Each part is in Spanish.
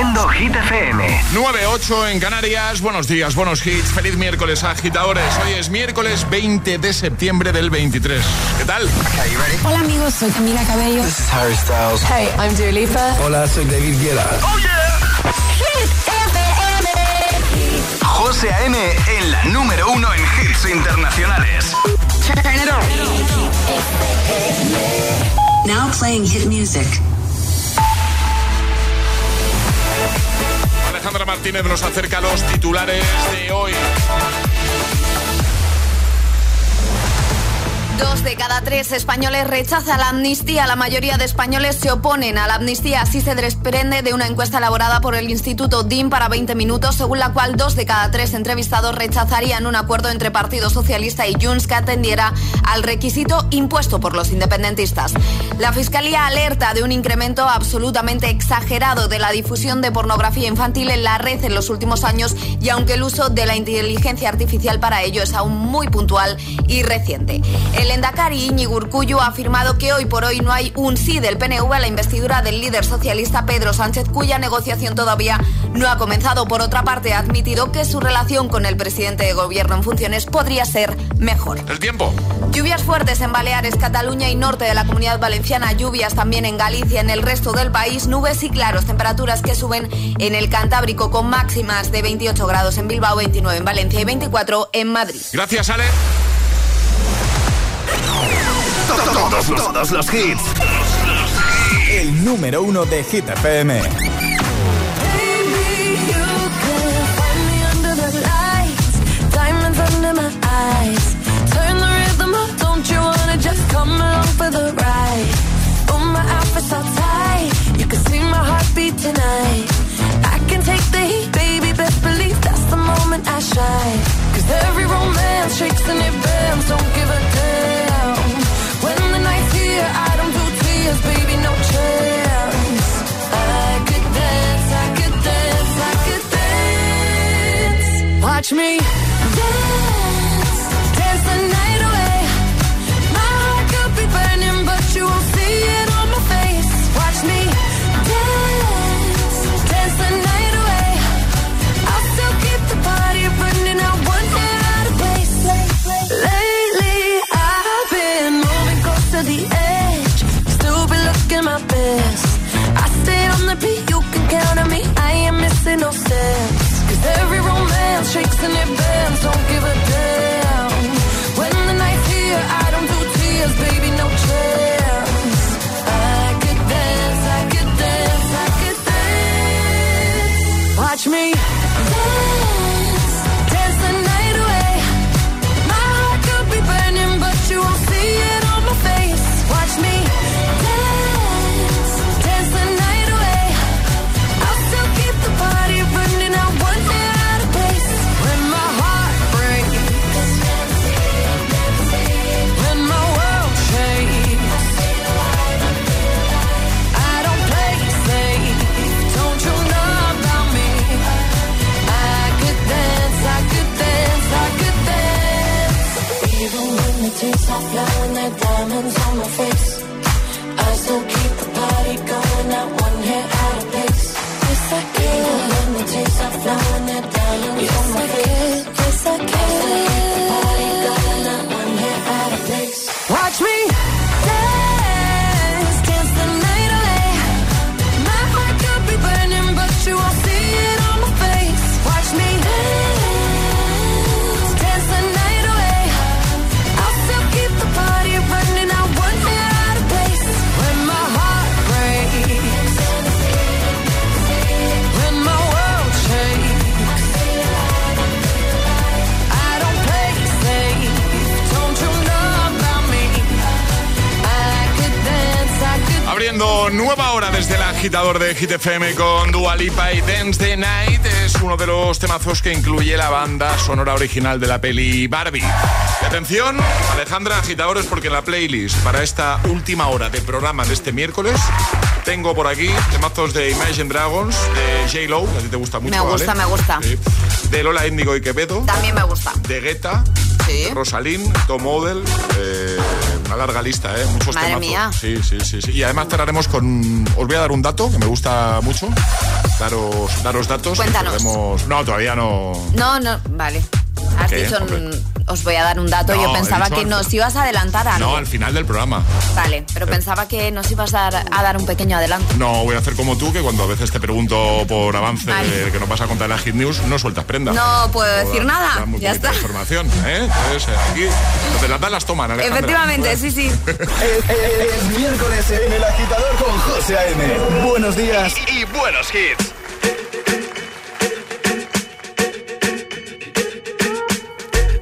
Haciendo Hit FM. 9-8 en Canarias. Buenos días, buenos hits. Feliz miércoles, agitadores. Hoy es miércoles 20 de septiembre del 23. ¿Qué tal? Hola, amigos. Soy Camila Cabello. This is Harry Styles. Hey, I'm Dua Lipa. Hola, soy David Guetta. ¡Oh, yeah! Hit FM. José A.M. en la número uno en hits internacionales. Turn it on. Now playing hit music. Alejandra Martínez nos acerca los titulares de hoy. Dos de cada tres españoles rechaza la amnistía. La mayoría de españoles se oponen a la amnistía. Así se desprende de una encuesta elaborada por el Instituto DIM para 20 minutos, según la cual dos de cada tres entrevistados rechazarían un acuerdo entre Partido Socialista y Junts que atendiera al requisito impuesto por los independentistas. La Fiscalía alerta de un incremento absolutamente exagerado de la difusión de pornografía infantil en la red en los últimos años y aunque el uso de la inteligencia artificial para ello es aún muy puntual y reciente. Endacari Iñigo Urkullu ha afirmado que hoy por hoy no hay un sí del PNV a la investidura del líder socialista Pedro Sánchez, cuya negociación todavía no ha comenzado. Por otra parte, ha admitido que su relación con el presidente de gobierno en funciones podría ser mejor. El tiempo. Lluvias fuertes en Baleares, Cataluña y norte de la comunidad valenciana, lluvias también en Galicia, en el resto del país, nubes y claros, temperaturas que suben en el Cantábrico con máximas de 28 grados en Bilbao, 29 en Valencia y 24 en Madrid. Gracias, Ale. Todos los, hits. El número uno de Hit FM. Dance. Watch me and it bends. Don't diamonds on my agitador de Hit FM con Dua Lipa y Dance the Night es uno de los temazos que incluye la banda sonora original de la peli Barbie. Y atención, Alejandra, agitadores, porque en la playlist para esta última hora del programa de este miércoles tengo por aquí temazos de Imagine Dragons, de J-Lo, que a ti te gusta mucho, Me gusta, ¿vale? me gusta. Sí. De Lola Índigo y Quevedo, También me gusta. de Guetta, Sí. de Rosalín, Tom Odell, eh, una larga lista, ¿eh? Muchos Madre temazos. mía. Sí, sí, sí, sí. Y además cerraremos con... Os voy a dar un dato que me gusta mucho. daros, daros datos. Cuéntanos. Podemos- No, todavía no. No, no, vale. Has ¿Qué? dicho, Hombre. os voy a dar un dato. No, Yo pensaba que antes. nos ibas a adelantar algo. No, al final del programa. Vale, pero pensaba que nos ibas a dar, a dar un pequeño adelanto. No voy a hacer como tú, que cuando a veces te pregunto por avance Vale. de que nos vas a contar en la Hit News, no sueltas prenda. No puedo decir Da- nada, da muy ya está. información, ¿eh? Entonces, eh, aquí las dan las toman, Alejandra. Efectivamente, sí, sí. Es, es- es miércoles en el agitador con José A.M. Buenos días. Y buenos hits.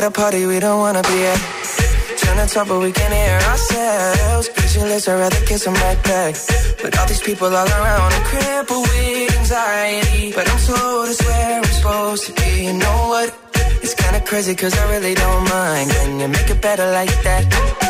at a party we don't wanna be at. Trying to talk but we can't hear ourselves. Pictureless, I'd rather kiss them right back. But all these people all around are crippled with anxiety. But I'm told it's where I'm supposed to be. You know what? It's kinda crazy cause I really don't mind. Can you make it better like that?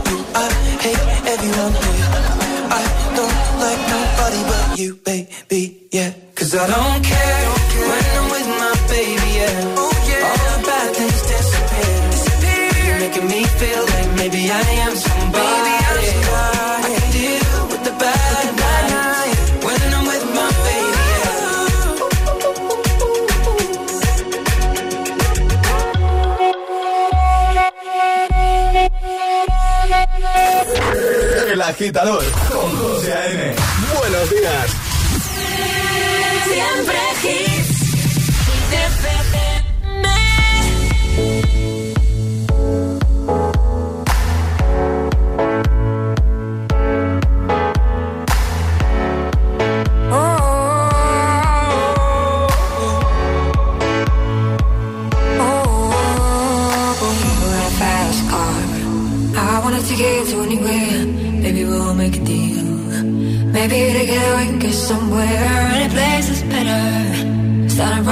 agitador con José A.M. Buenos días.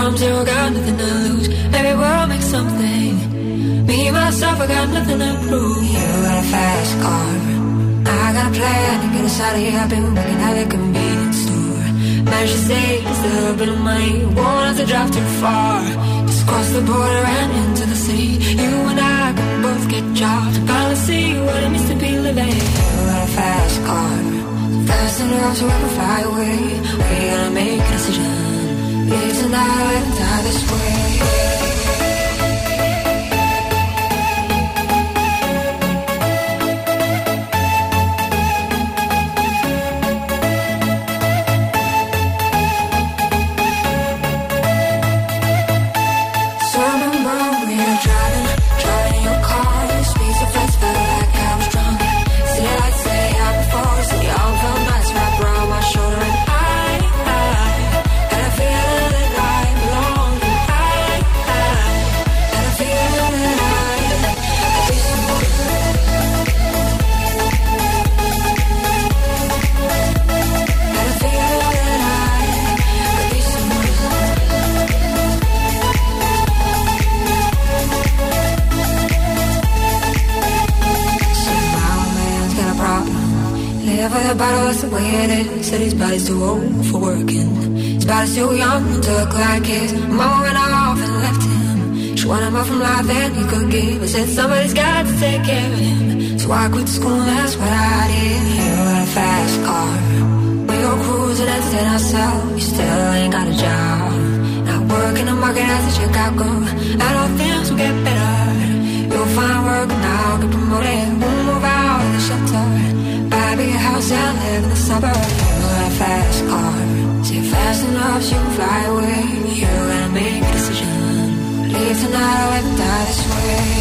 From zero, got nothing to lose. Maybe we'll make something. Me, myself, I got nothing to prove. You got a fast car. I got a plan to get us out of here. I've been working at a convenience store. Save just a little bit of money. Won't have to drive too far. Just cross the border and into the city. You and I can both get jobs. Finally see what it means to be living. You got a fast car. Fast enough to ever fly away. We gotta make a decision. Live tonight and die this way. Too old for working. His body's too young to look like his. Mama went off and left him. She wanted more from life than he could give. I said somebody's got to take care of him. So I quit school, that's what fly away. You gotta make a decision. Leave tonight or die this way.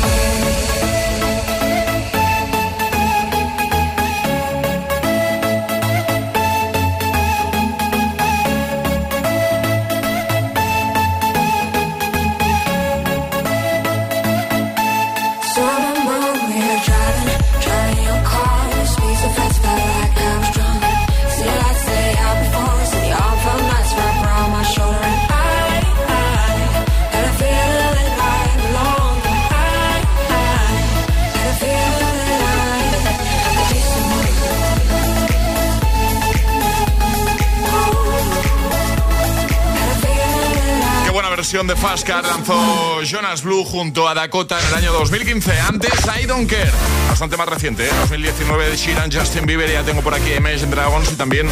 De Fast Car lanzó Jonas Blue junto a Dakota en el año 2015. Antes, I Don't Care. Bastante más reciente, ¿eh? 2019 de Sheeran, Justin Bieber. Ya tengo por aquí Imagine Dragons y también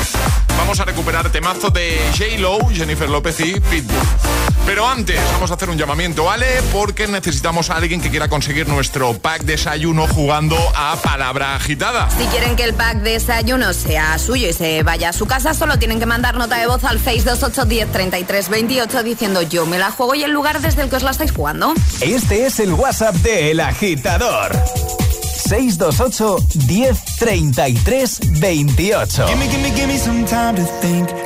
vamos a recuperar temazo de J-Lo, Jennifer López y Pitbull. Pero antes, vamos a hacer un llamamiento, ¿vale? Porque necesitamos a alguien que quiera conseguir nuestro pack desayuno jugando a palabra agitada. Si quieren que el pack desayuno sea suyo y se vaya a su casa, solo tienen que mandar nota de voz al 628103328 diciendo yo me la juego y el lugar desde el que os la estáis jugando. Este es el WhatsApp de El Agitador. 628 1033 28. Gimme, gimme, gimme some time to think.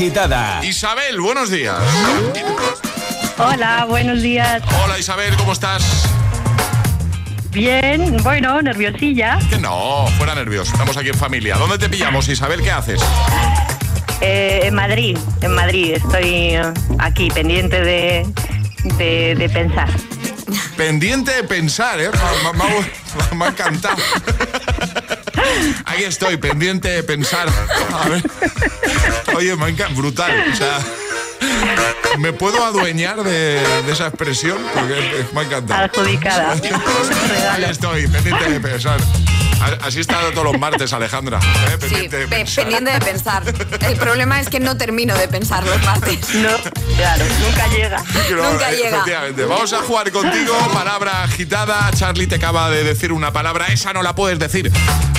Agitada. Isabel, buenos días. Hola, buenos días. Hola Isabel, ¿cómo estás? Bien, bueno, nerviosilla. Que no, fuera nervioso. Estamos aquí en familia. ¿Dónde te pillamos, Isabel? ¿Qué haces? Eh, en Madrid, en Madrid. Estoy eh, aquí pendiente de, de, de pensar. Pendiente de pensar, ¿eh? Me, me- me- me ha encantado. Aquí estoy, pendiente de pensar. A ver. Oye, me ha encantado. Brutal. O sea, ¿me puedo adueñar de, de esa expresión? Porque me ha encantado. Adjudicada. Ahí estoy, pendiente de pensar. Así está todos los martes, Alejandra. ¿eh? Sí, Pendiente de pe- pensar. pendiente de pensar. El problema es que no termino de pensar los martes. No, claro, nunca llega. Claro, Nunca llega. Efectivamente. Vamos a jugar contigo. Palabra agitada. Charlie te acaba de decir una palabra. Esa no la puedes decir.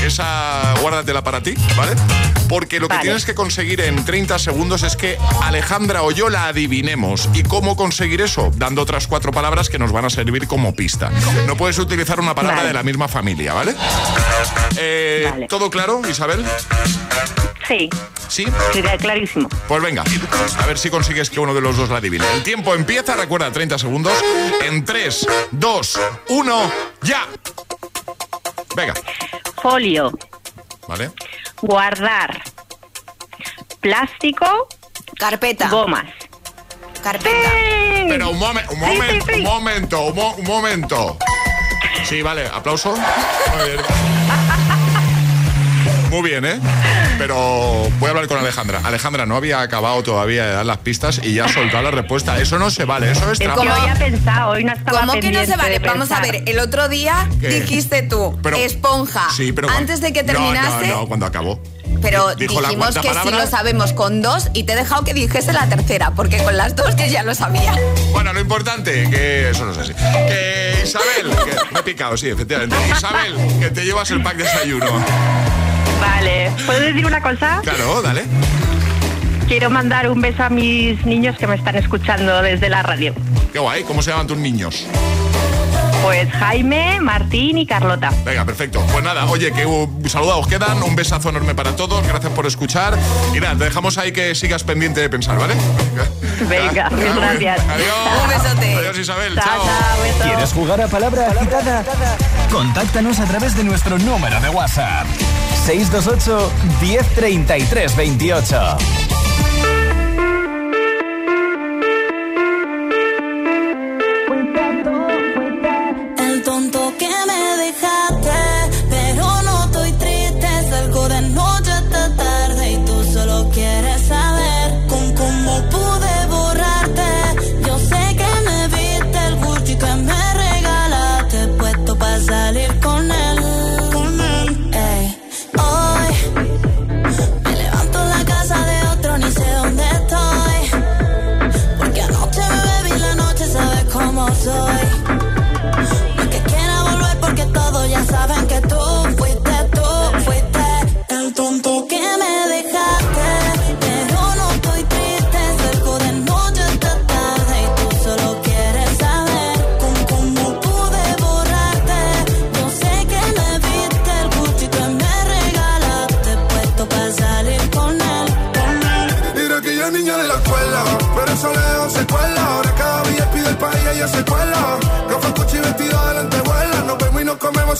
Esa guárdatela para ti, ¿vale? Porque lo que tienes que conseguir en 30 segundos es que Alejandra o yo la adivinemos. ¿Y cómo conseguir eso? Dando otras cuatro palabras que nos van a servir como pista. No puedes utilizar una palabra Vale. de la misma familia, ¿vale? Eh, Vale. ¿Todo claro, Isabel? Sí, ¿Sí? sería clarísimo. Pues venga, a ver si consigues que uno de los dos la adivine. El tiempo empieza, recuerda, 30 segundos. En 3, 2, 1, ya. Venga, Folio, ¿vale? Guardar, plástico, Carpeta. gomas. Carpeta. ¡Sí! Pero un, momen- un Sí, sí, momento, sí. un momento, un, mo- un momento. Sí, vale, aplauso. Muy bien. Muy bien, ¿eh? Pero voy a hablar con Alejandra. Alejandra no había acabado todavía de dar las pistas y ya ha soltado la respuesta. Eso no se vale, eso es Es trampa. como había pensado, hoy no estaba ¿Cómo que no se vale? Vamos a ver, el otro día ¿Qué? dijiste tú, Pero- esponja. Sí, pero Antes de que No, terminase, No, no, cuando acabó. pero dijimos que sí palabra. lo sabemos con dos y te he dejado que dijese la tercera, porque con las dos que ya lo sabía. Bueno, lo importante, que eso no es así. Que Isabel, que me he picado, sí, efectivamente. Isabel, que te llevas el pack de desayuno. Vale, ¿puedo decir una cosa? Claro, dale. Quiero mandar un beso a mis niños que me están escuchando desde la radio. Qué guay, ¿cómo se llaman tus niños? Pues Jaime, Martín y Carlota. Venga, perfecto. Pues nada, oye, que un saludo os quedan, un besazo enorme para todos, gracias por escuchar. Y nada, te dejamos ahí que sigas pendiente de pensar, ¿vale? Venga, gracias. Adiós. Un besote. Adiós, Isabel. Chao, Chao. ¿Quieres jugar a palabra agitada? Contáctanos a través de nuestro número de WhatsApp. 628 1033 28.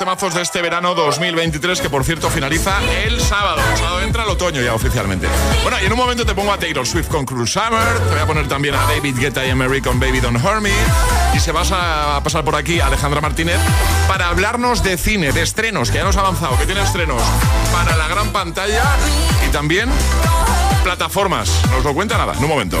Temazos de este verano 2023, que por cierto finaliza el sábado. El entra el otoño ya oficialmente. Bueno, y en un momento te pongo a Taylor Swift con Cruel Summer, te voy a poner también a David Guetta y Emery con Baby Don't Hurt Me, y se vas a pasar por aquí Alejandra Martínez para hablarnos de cine, de estrenos, que ya nos ha avanzado, que tiene estrenos para la gran pantalla y también plataformas. Nos lo cuenta nada, en un momento.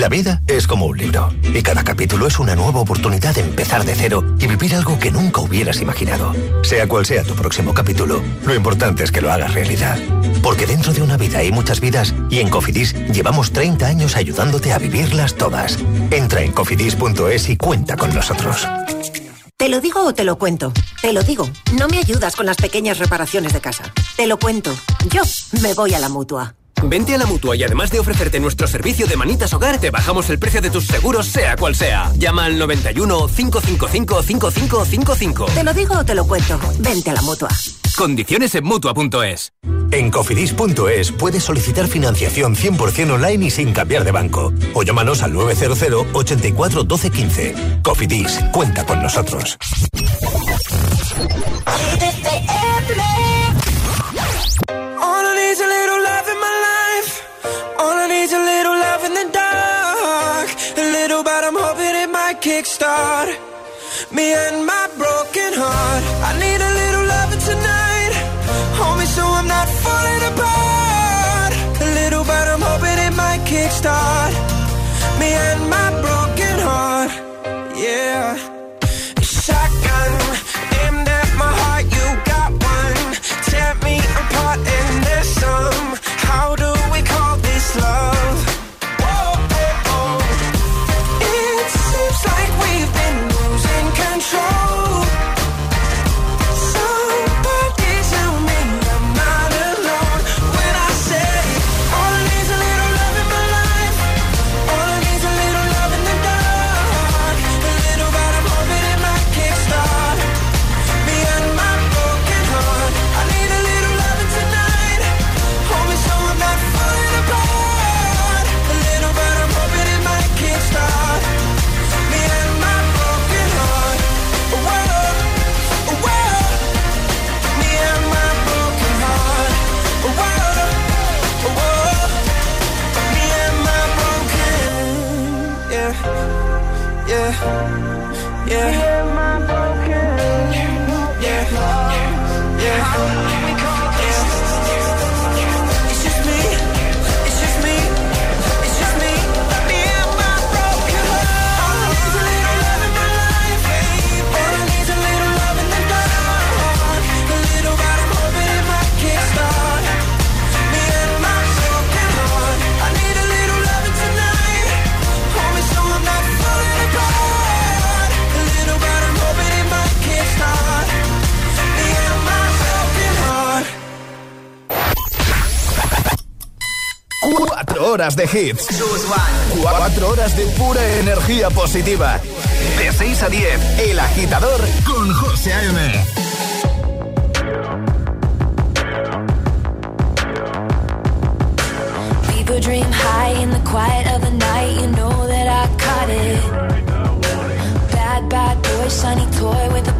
La vida es como un libro y cada capítulo es una nueva oportunidad de empezar de cero y vivir algo que nunca hubieras imaginado. Sea cual sea tu próximo capítulo, lo importante es que lo hagas realidad. Porque dentro de una vida hay muchas vidas y en Cofidis llevamos 30 años ayudándote a vivirlas todas. Entra en cofidis.es y cuenta con nosotros. ¿Te lo digo o te lo cuento? Te lo digo. No me ayudas con las pequeñas reparaciones de casa. Te lo cuento. Yo me voy a la mutua. Vente a la mutua y además de ofrecerte nuestro servicio de manitas hogar, te bajamos el precio de tus seguros, sea cual sea. Llama al 91 555 5555. Te lo digo o te lo cuento. Vente a la mutua. Condiciones en mutua.es. En cofidis.es puedes solicitar financiación 100% online y sin cambiar de banco. O llámanos al 900 84 12 15. Cofidis, cuenta con nosotros. All I a little love. All I need's a little love in the dark. A little, but I'm hoping it might kickstart me and my broken heart. I need a little loving tonight. Hold me so I'm not falling apart. Horas de hits. Cuatro horas de pura energía positiva. De 6 a 10, El Agitador con José A.M. People dream high in the quiet of the night. You know that I caught it. Bad, bad boy, shiny toy with a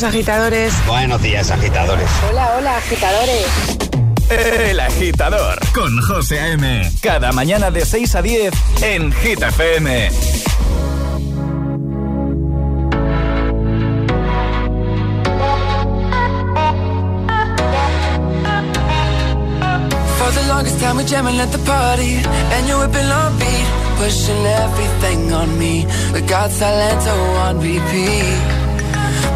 días, agitadores. Buenos días, agitadores. Hola, hola, agitadores. El agitador con José A.M. Cada mañana de 6 a 10 en Hit FM. For the longest time we jamming at the party And you're whipping on beat Pushing everything on me We got Salento on repeat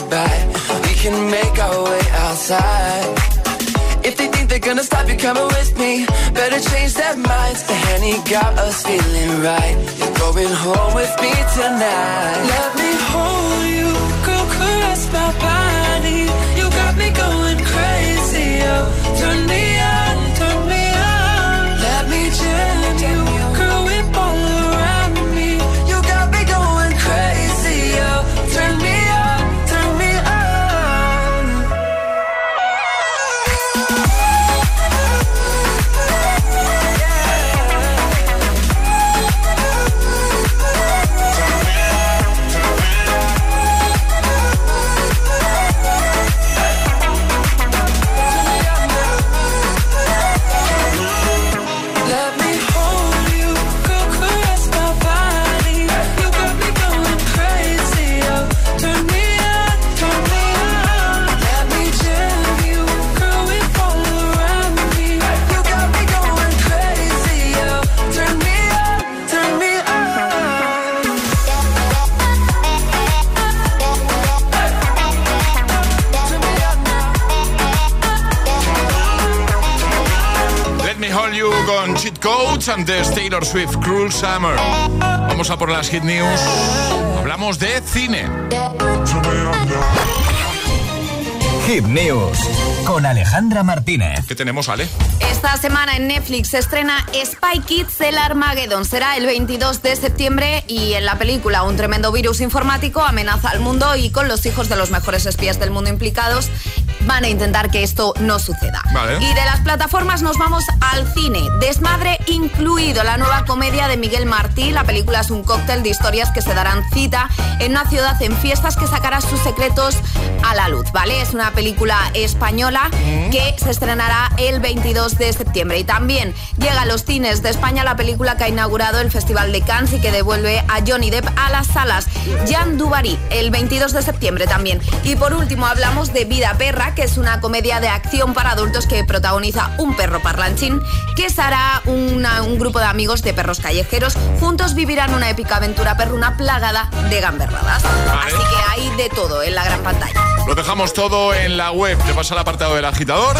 goodbye We can make our way outside. If they think they're gonna stop you coming with me Better change their minds. The Henny got us feeling right. You're going home with me tonight. Let me antes Taylor Swift Cruel Summer. Vamos a por las hit news. Hablamos de cine. Hit News con Alejandra Martínez. ¿Qué tenemos, Ale? Esta semana en Netflix se estrena Spy Kids el Armageddon. Será el 22 de septiembre y en la película un tremendo virus informático amenaza al mundo y con los hijos de los mejores espías del mundo implicados van a intentar que esto no suceda. Vale. Y de las plataformas nos vamos al cine. Desmadre incluido la nueva comedia de Miguel Martí. La película es un cóctel de historias que se darán cita en una ciudad en fiestas que sacará sus secretos a la luz, ¿vale? Es una película española que se estrenará el 22 de septiembre. Y también llega a los cines de España la película que ha inaugurado el Festival de Cannes y que devuelve a Johnny Depp a las salas. Jean Dubarry, el 22 de septiembre también. Y por último hablamos de Vida Perra, que es una comedia de acción para adultos que protagoniza un perro parlanchín que será una- un grupo de amigos de perros callejeros. Juntos vivirán una épica aventura perruna plagada de gamberradas. Así que hay de todo en la gran pantalla. Lo dejamos todo en la web. Te vas al apartado del agitador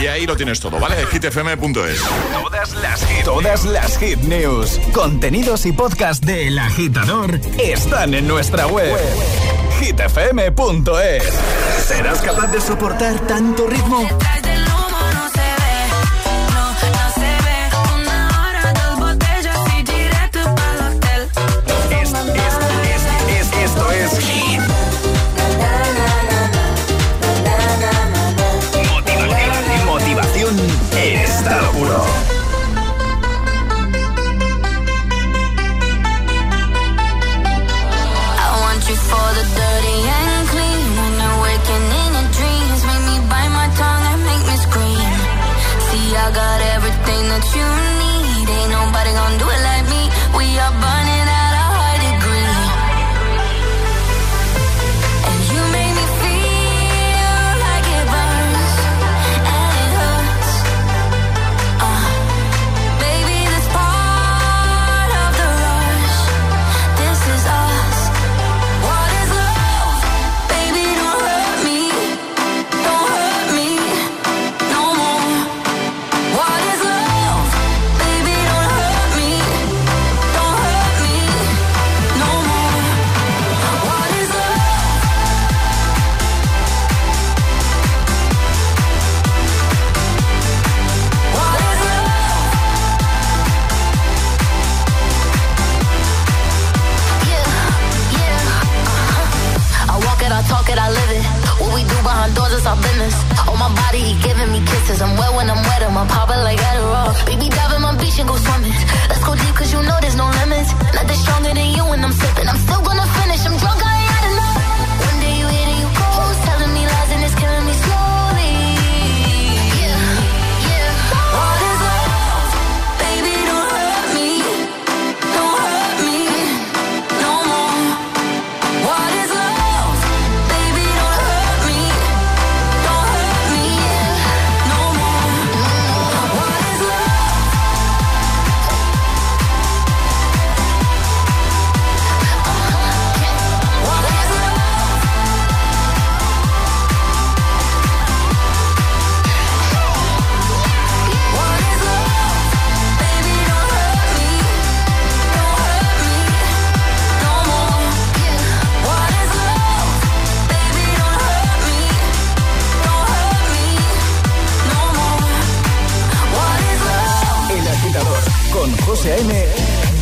y ahí lo tienes todo, ¿vale? hitfm.es. Todas las hit, todas las hit news, contenidos y podcast de El Agitador están en nuestra web. hitfm.es. ¿Serás capaz de soportar tanto ritmo? José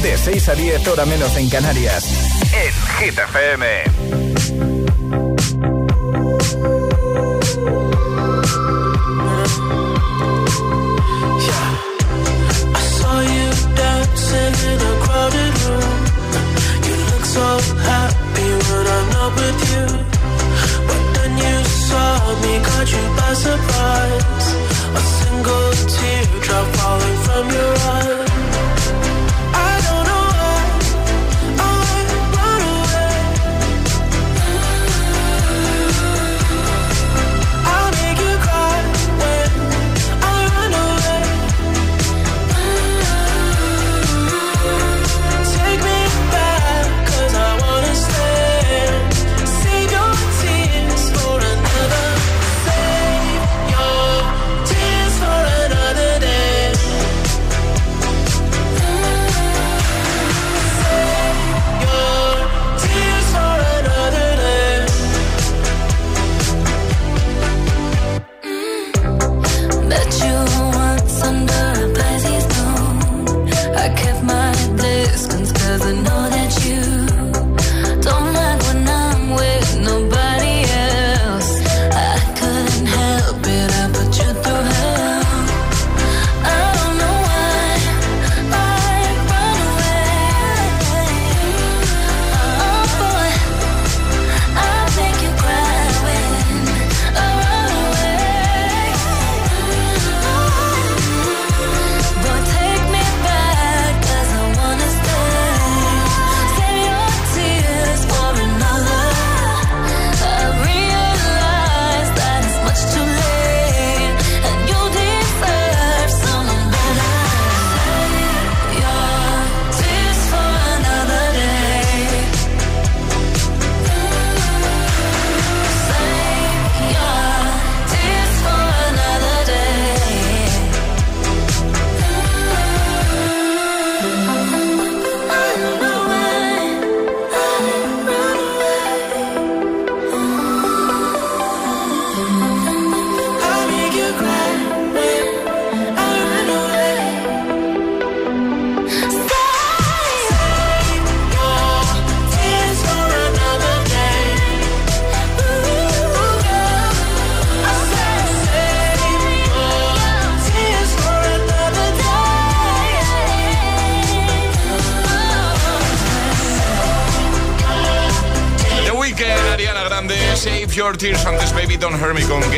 de 6 a 10 hora menos en Canarias. En Hit Yeah.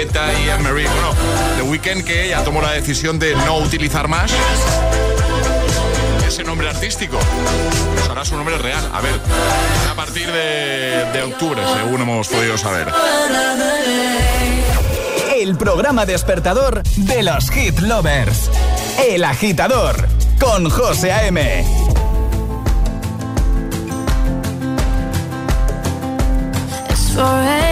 Y Anne-Marie. Bueno, The Weeknd que ella tomó la decisión de no utilizar más ese nombre artístico. Pues ahora su nombre real. A ver, a partir de, de octubre, según hemos podido saber. El programa despertador de los hit lovers. El agitador con José A.M. It's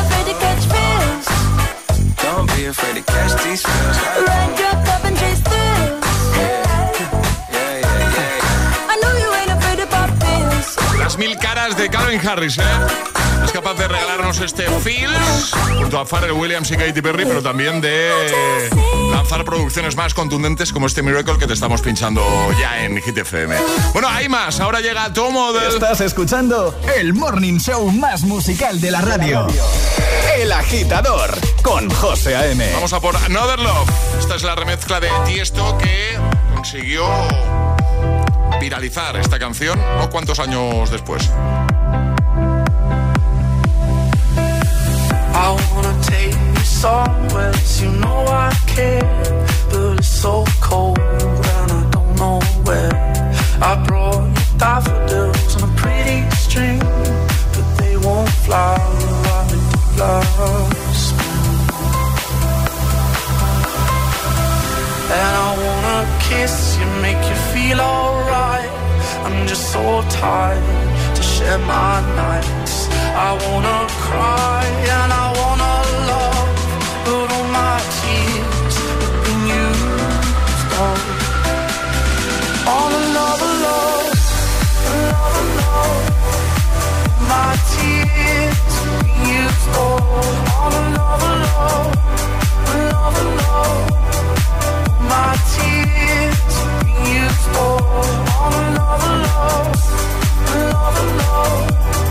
afraid to catch these Las mil caras de Calvin Harris, ¿eh? Es capaz de regalarnos este Feels junto a Pharrell Williams y Katy Perry, pero también de lanzar producciones más contundentes como este Miracle que te estamos pinchando ya en Hit FM. Bueno, hay más. Ahora llega Tomo del... Estás escuchando el morning show más musical de la radio. El agitador con José A.M. Vamos a por Another Love. Esta es la remezcla de Tiesto que consiguió viralizar esta canción, ¿no? ¿Cuántos años después? I wanna take you somewhere, you know I care, but it's so cold and I don't know where. I brought you daffodils on a pretty string, but they won't fly like flowers. And I wanna kiss you, make you feel alright. I'm just so tired to share my nights. I wanna cry and I wanna love, but all my tears have been used up. On another love, another love. My tears have been used up. On another love, another love. My tears have been used up. All another love, another love.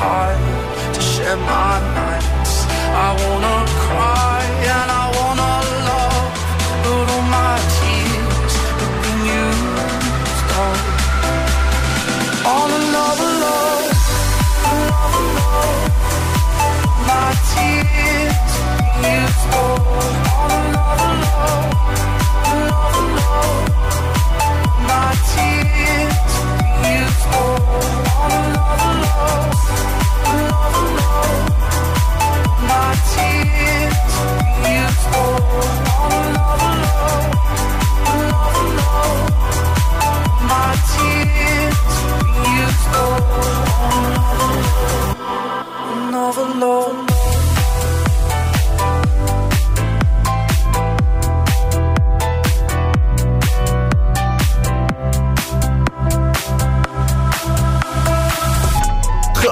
so to share my nights. I wanna cry and I wanna love, but all my tears have been used up. On another love, another love. My tears have been used up.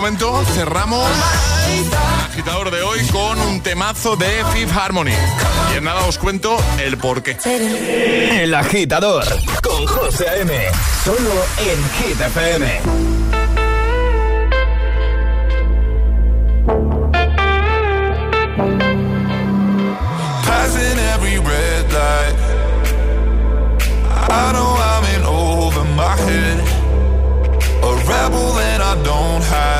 Momento cerramos el agitador de hoy con un temazo de Fifth Harmony. Y en nada os cuento el porqué. El agitador con José A.M. Solo en Hit FM. Passing every red light. I know I'm in over my head. A rebel that I don't hide.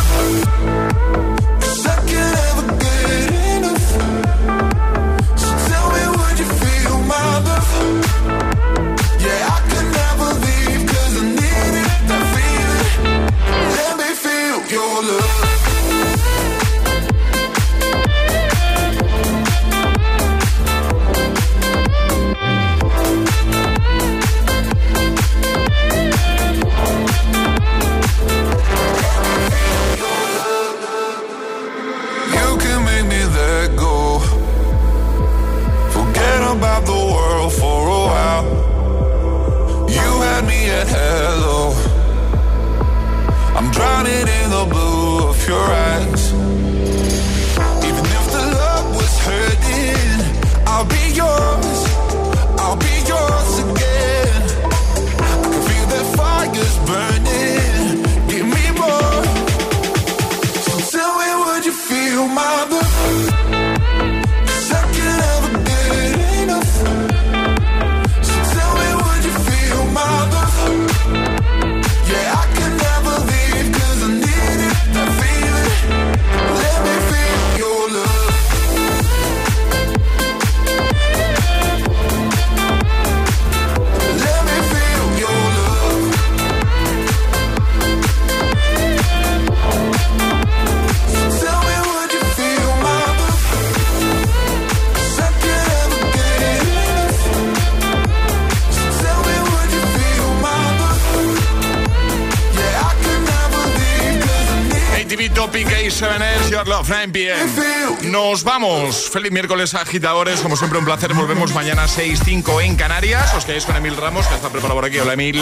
9 PM. Nos vamos. Feliz miércoles, agitadores. Como siempre, un placer. Volvemos mañana 6-5 en Canarias. Os quedáis con Emil Ramos, que está preparado por aquí. Hola, Emil.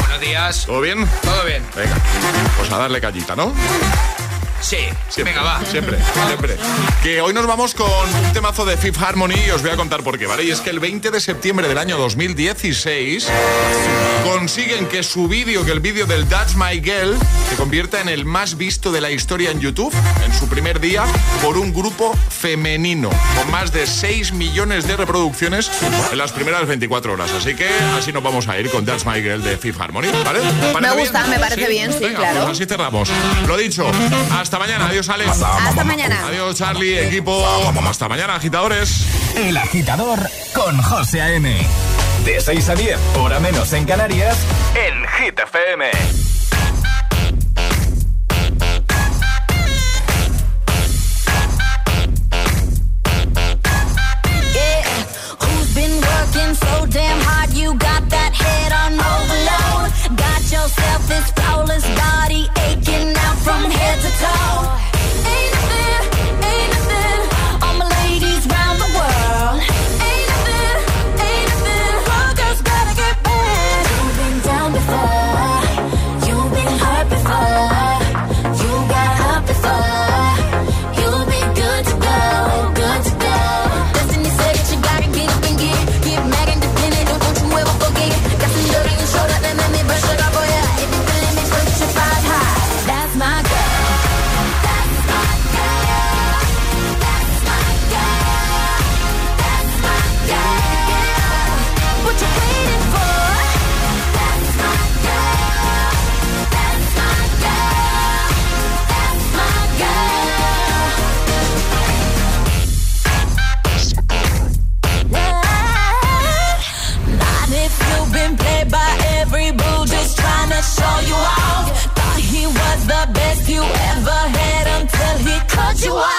Buenos días. ¿Todo bien? Todo bien. Venga, pues a darle callita, ¿no? Sí. Siempre, Venga, va. Siempre, siempre. Que hoy nos vamos con un temazo de Fifth Harmony y os voy a contar por qué, ¿vale? Y es que el 20 de septiembre del año 2016 consiguen que su vídeo, que el vídeo del That's My Girl, se convierta en el más visto de la historia en YouTube en su primer día por un grupo femenino, con más de 6 millones de reproducciones en las primeras 24 horas. Así que así nos vamos a ir con That's My Girl de Fifth Harmony, ¿vale? ¿Te parece Me gusta, bien? me parece bien, sí, Venga, claro. pues así cerramos. Lo dicho, hasta mañana. Adiós, Alex. Hasta mañana. Adiós, Charlie, equipo. Hasta mañana, agitadores. El agitador con José A.M. De 6 a 10, hora menos en Canarias, en Hit who's been working so damn hard? You got that head on overload. Got yourself this flawless body aching out from head to toe. you are.